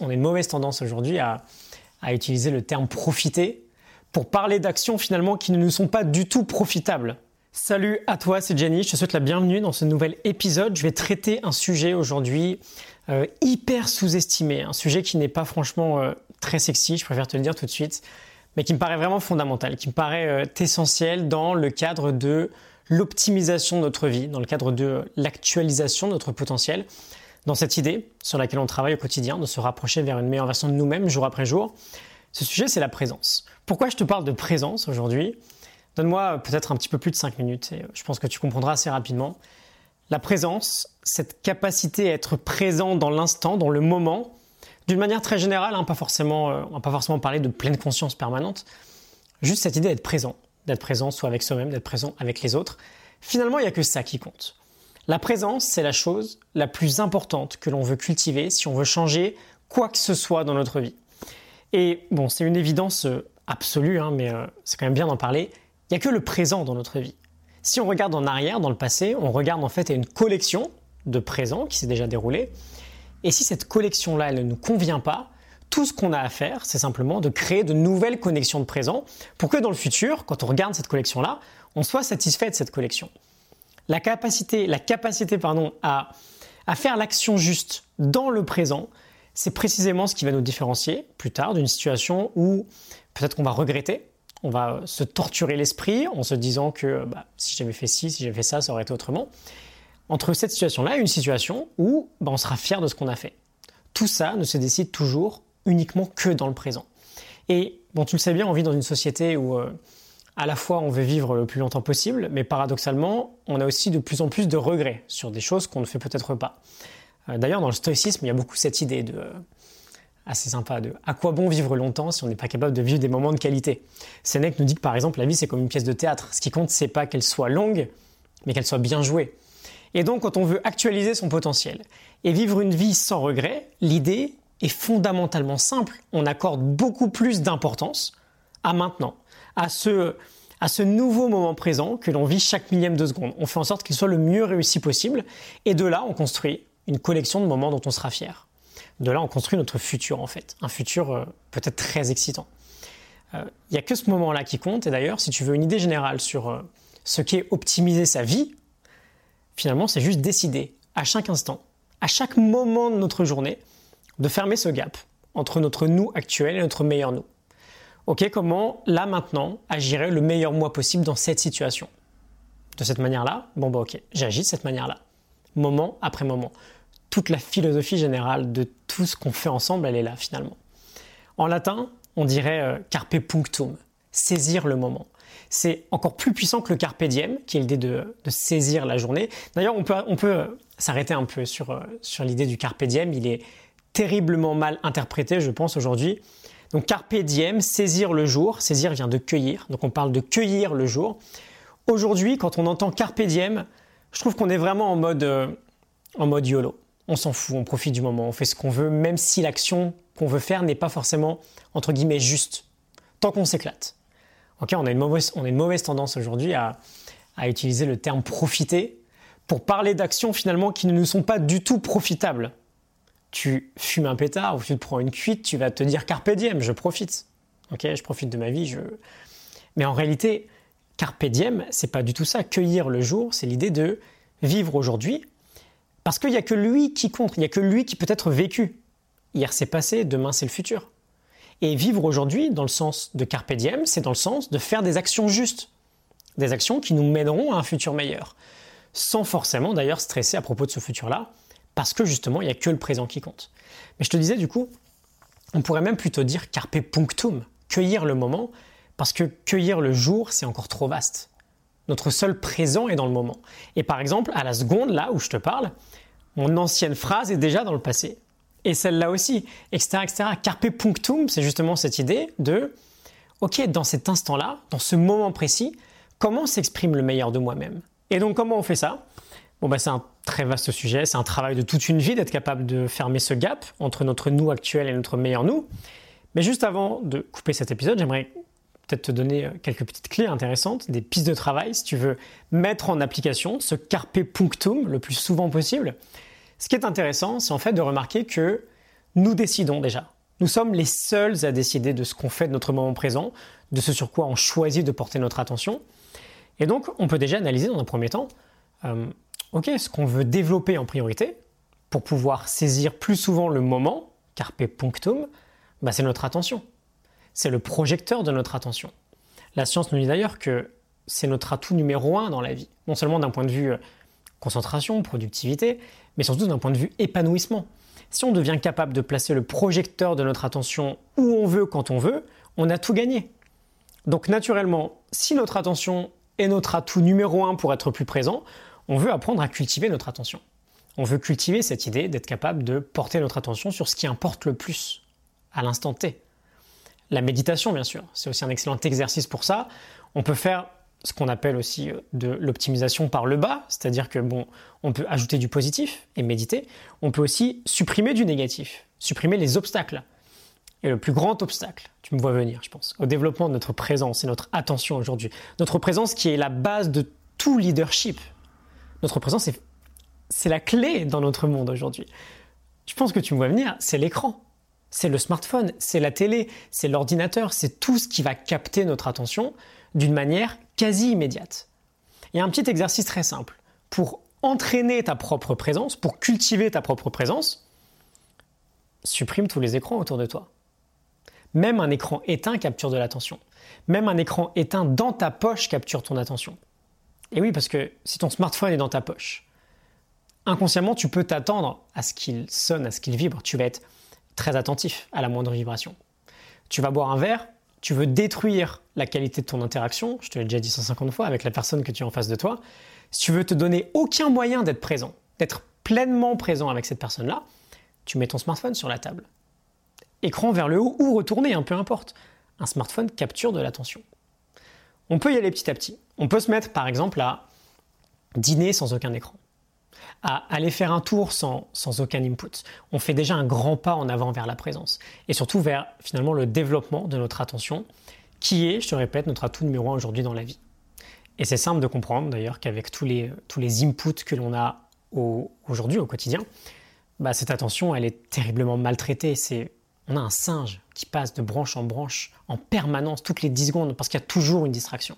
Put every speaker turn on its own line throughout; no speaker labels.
on a une mauvaise tendance aujourd'hui à, utiliser le terme profiter pour parler d'actions finalement qui ne nous sont pas du tout profitables. Salut à toi, c'est Jenny, je te souhaite la bienvenue dans ce nouvel épisode. Je vais traiter un sujet aujourd'hui euh, hyper sous-estimé, un sujet qui n'est pas franchement euh, très sexy, je préfère te le dire tout de suite, mais qui me paraît vraiment fondamental, qui me paraît euh, essentiel dans le cadre de l'optimisation de notre vie, dans le cadre de l'actualisation de notre potentiel, dans cette idée sur laquelle on travaille au quotidien, de se rapprocher vers une meilleure version de nous-mêmes jour après jour. Ce sujet, c'est la présence. Pourquoi je te parle de présence aujourd'hui? Donne-moi peut-être un petit peu plus de 5 minutes et je pense que tu comprendras assez rapidement. La présence, cette capacité à être présent dans l'instant, dans le moment, d'une manière très générale, hein, pas forcément, euh, on va pas forcément parler de pleine conscience permanente, juste cette idée d'être présent, d'être présent soit avec soi-même, d'être présent avec les autres. Finalement, il n'y a que ça qui compte. La présence, c'est la chose la plus importante que l'on veut cultiver si on veut changer quoi que ce soit dans notre vie. Et bon, c'est une évidence euh, absolue, hein, mais euh, c'est quand même bien d'en parler. Il n'y a que le présent dans notre vie. Si on regarde en arrière, dans le passé, on regarde en fait à une collection de présents qui s'est déjà déroulée. Et si cette collection-là, elle ne nous convient pas, tout ce qu'on a à faire, c'est simplement de créer de nouvelles connexions de présents pour que dans le futur, quand on regarde cette collection-là, on soit satisfait de cette collection la capacité, la capacité pardon, à, à faire l'action juste dans le présent, c'est précisément ce qui va nous différencier plus tard d'une situation où peut-être qu'on va regretter, on va se torturer l'esprit en se disant que bah, si j'avais fait ci, si j'avais fait ça, ça aurait été autrement. Entre cette situation-là et une situation où bah, on sera fier de ce qu'on a fait. Tout ça ne se décide toujours uniquement que dans le présent. Et bon, tu le sais bien, on vit dans une société où euh, à la fois on veut vivre le plus longtemps possible, mais paradoxalement, on a aussi de plus en plus de regrets sur des choses qu'on ne fait peut-être pas. Euh, d'ailleurs, dans le stoïcisme, il y a beaucoup cette idée de euh, assez sympa de à quoi bon vivre longtemps si on n'est pas capable de vivre des moments de qualité? Sénèque nous dit que par exemple, la vie c'est comme une pièce de théâtre. Ce qui compte, c'est pas qu'elle soit longue, mais qu'elle soit bien jouée. Et donc, quand on veut actualiser son potentiel et vivre une vie sans regret, l'idée est fondamentalement simple. On accorde beaucoup plus d'importance à maintenant à ce, nouveau moment présent que l'on vit chaque millième de seconde. On fait en sorte qu'il soit le mieux réussi possible et de là, on construit une collection de moments dont on sera fier. De là, on construit notre futur en fait, un futur euh, peut-être très excitant. Il euh, n'y a que ce moment-là qui compte et d'ailleurs, si tu veux une idée générale sur euh, ce qu'est optimiser sa vie, finalement, c'est juste décider à chaque instant, à chaque moment de notre journée, de fermer ce gap entre notre nous actuel et notre meilleur nous. Ok, comment là maintenant agirait le meilleur moi possible dans cette situation? De cette manière-là, bon bah ok, j'agis de cette manière-là, moment après moment. Toute la philosophie générale de tout ce qu'on fait ensemble, elle est là finalement. En latin, on dirait euh, carpe punctum, saisir le moment. C'est encore plus puissant que le carpe diem, qui est l'idée de, saisir la journée. D'ailleurs, on peut, on peut euh, s'arrêter un peu sur, euh, sur l'idée du carpe diem. Il est terriblement mal interprété, je pense, aujourd'hui. Donc carpe diem, saisir le jour. Saisir vient de cueillir. Donc on parle de cueillir le jour. Aujourd'hui, quand on entend carpe diem, je trouve qu'on est vraiment en mode, euh, YOLO. On s'en fout, on profite du moment, on fait ce qu'on veut, même si l'action qu'on veut faire n'est pas forcément, entre guillemets, juste. Tant qu'on s'éclate. On a une mauvaise, a mauvaise tendance aujourd'hui à, à utiliser le terme profiter pour parler d'actions finalement qui ne nous sont pas du tout profitables tu fumes un pétard ou tu te prends une cuite, tu vas te dire carpe diem, je profite. Ok, je profite de ma vie. Je... Mais en réalité, carpe diem, c'est pas du tout ça. Cueillir le jour, c'est l'idée de vivre aujourd'hui, parce qu'il n'y a que lui qui compte, il n'y a que lui qui peut être vécu. Hier c'est passé, demain c'est le futur. Et vivre aujourd'hui, dans le sens de carpe diem, c'est dans le sens de faire des actions justes, des actions qui nous mèneront à un futur meilleur, sans forcément d'ailleurs stresser à propos de ce futur-là, parce que justement, il n'y a que le présent qui compte. Mais je te disais, du coup, on pourrait même plutôt dire carpe punctum, cueillir le moment, parce que cueillir le jour, c'est encore trop vaste. Notre seul présent est dans le moment. Et par exemple, à la seconde, là où je te parle, mon ancienne phrase est déjà dans le passé. Et celle-là aussi, etc., etc. Carpe punctum, c'est justement cette idée de, ok, dans cet instant-là, dans ce moment précis, comment s'exprime le meilleur de moi-même? Et donc, comment on fait ça? Bon, bah, c'est un très vaste sujet, c'est un travail de toute une vie d'être capable de fermer ce gap entre notre nous actuel et notre meilleur nous. Mais juste avant de couper cet épisode, j'aimerais peut-être te donner euh, quelques petites clés intéressantes, des pistes de travail si tu veux mettre en application ce carpe punctum le plus souvent possible. Ce qui est intéressant, c'est en fait de remarquer que nous décidons déjà. Nous sommes les seuls à décider de ce qu'on fait de notre moment présent, de ce sur quoi on choisit de porter notre attention. Et donc, on peut déjà analyser dans un premier temps, euh, ok, ce qu'on veut développer en priorité pour pouvoir saisir plus souvent le moment, carpe punctum, bah, c'est notre attention. C'est le projecteur de notre attention. La science nous dit d'ailleurs que c'est notre atout numéro un dans la vie, non seulement d'un point de vue euh, concentration, productivité, mais surtout d'un point de vue épanouissement. Si on devient capable de placer le projecteur de notre attention où on veut, quand on veut, on a tout gagné. Donc naturellement, si notre attention est notre atout numéro un pour être plus présent, on veut apprendre à cultiver notre attention. On veut cultiver cette idée d'être capable de porter notre attention sur ce qui importe le plus, à l'instant T. La méditation, bien sûr, c'est aussi un excellent exercice pour ça. On peut faire ce qu'on appelle aussi euh, de l'optimisation par le bas, c'est-à-dire que bon, on peut ajouter du positif et méditer. On peut aussi supprimer du négatif, supprimer les obstacles. Et le plus grand obstacle, tu me vois venir, je pense, au développement de notre présence et notre attention aujourd'hui. Notre présence qui est la base de tout leadership. Notre présence, c'est la clé dans notre monde aujourd'hui. Je pense que tu me vois venir, c'est l'écran. C'est le smartphone, c'est la télé, c'est l'ordinateur, c'est tout ce qui va capter notre attention d'une manière quasi immédiate. Il y a un petit exercice très simple. Pour entraîner ta propre présence, pour cultiver ta propre présence, supprime tous les écrans autour de toi. Même un écran éteint capture de l'attention. Même un écran éteint dans ta poche capture ton attention. Et oui, parce que si ton smartphone est dans ta poche, inconsciemment, tu peux t'attendre à ce qu'il sonne, à ce qu'il vibre. Tu vas être très attentif à la moindre vibration. Tu vas boire un verre, tu veux détruire la qualité de ton interaction, je te l'ai déjà dit 150 fois, avec la personne que tu as en face de toi, si tu veux te donner aucun moyen d'être présent, d'être pleinement présent avec cette personne-là, tu mets ton smartphone sur la table. Écran vers le haut ou retourné, hein, peu importe. Un smartphone capture de l'attention. On peut y aller petit à petit. On peut se mettre par exemple à dîner sans aucun écran à aller faire un tour sans, aucun input. On fait déjà un grand pas en avant vers la présence et surtout vers finalement le développement de notre attention qui est, je te répète, notre atout numéro un aujourd'hui dans la vie. Et c'est simple de comprendre d'ailleurs qu'avec tous les, inputs que l'on a aujourd'hui au quotidien, bah, cette attention elle est terriblement maltraitée. On a un singe qui passe de branche en branche en permanence toutes les 10 secondes parce qu'il y a toujours une distraction.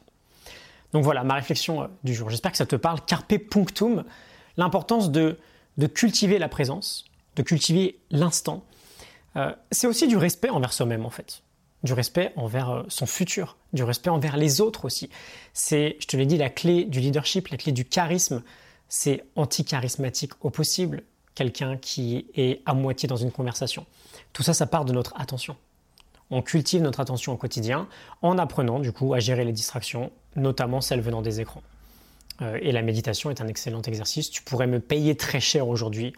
Donc voilà ma réflexion euh, du jour. J'espère que ça te parle. Carpe punctum l'importance de, cultiver la présence, de cultiver l'instant. Euh, c'est aussi du respect envers soi-même en fait, du respect envers euh, son futur, du respect envers les autres aussi. C'est, je te l'ai dit, la clé du leadership, la clé du charisme, c'est anti-charismatique au possible, quelqu'un qui est à moitié dans une conversation. Tout ça, ça part de notre attention. On cultive notre attention au quotidien en apprenant du coup à gérer les distractions, notamment celles venant des écrans. Euh, et la méditation est un excellent exercice. Tu pourrais me payer très cher aujourd'hui.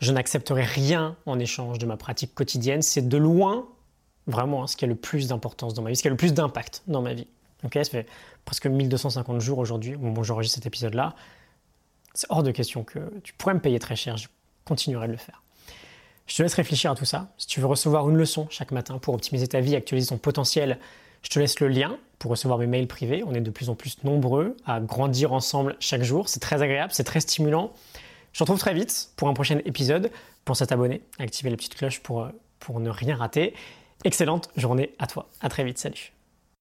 Je n'accepterai rien en échange de ma pratique quotidienne. C'est de loin, vraiment, hein, ce qui a le plus d'importance dans ma vie, ce qui a le plus d'impact dans ma vie. Ok, ça fait presque 1250 jours aujourd'hui, où j'enregistre cet épisode-là. C'est hors de question que tu pourrais me payer très cher. Continuerai de le faire. Je te laisse réfléchir à tout ça. Si tu veux recevoir une leçon chaque matin pour optimiser ta vie, actualiser ton potentiel, je te laisse le lien pour recevoir mes mails privés. On est de plus en plus nombreux à grandir ensemble chaque jour. C'est très agréable, c'est très stimulant. Je te retrouve très vite pour un prochain épisode. Pense à t'abonner, à activer la petite cloche pour, pour ne rien rater. Excellente journée à toi. À très vite. Salut.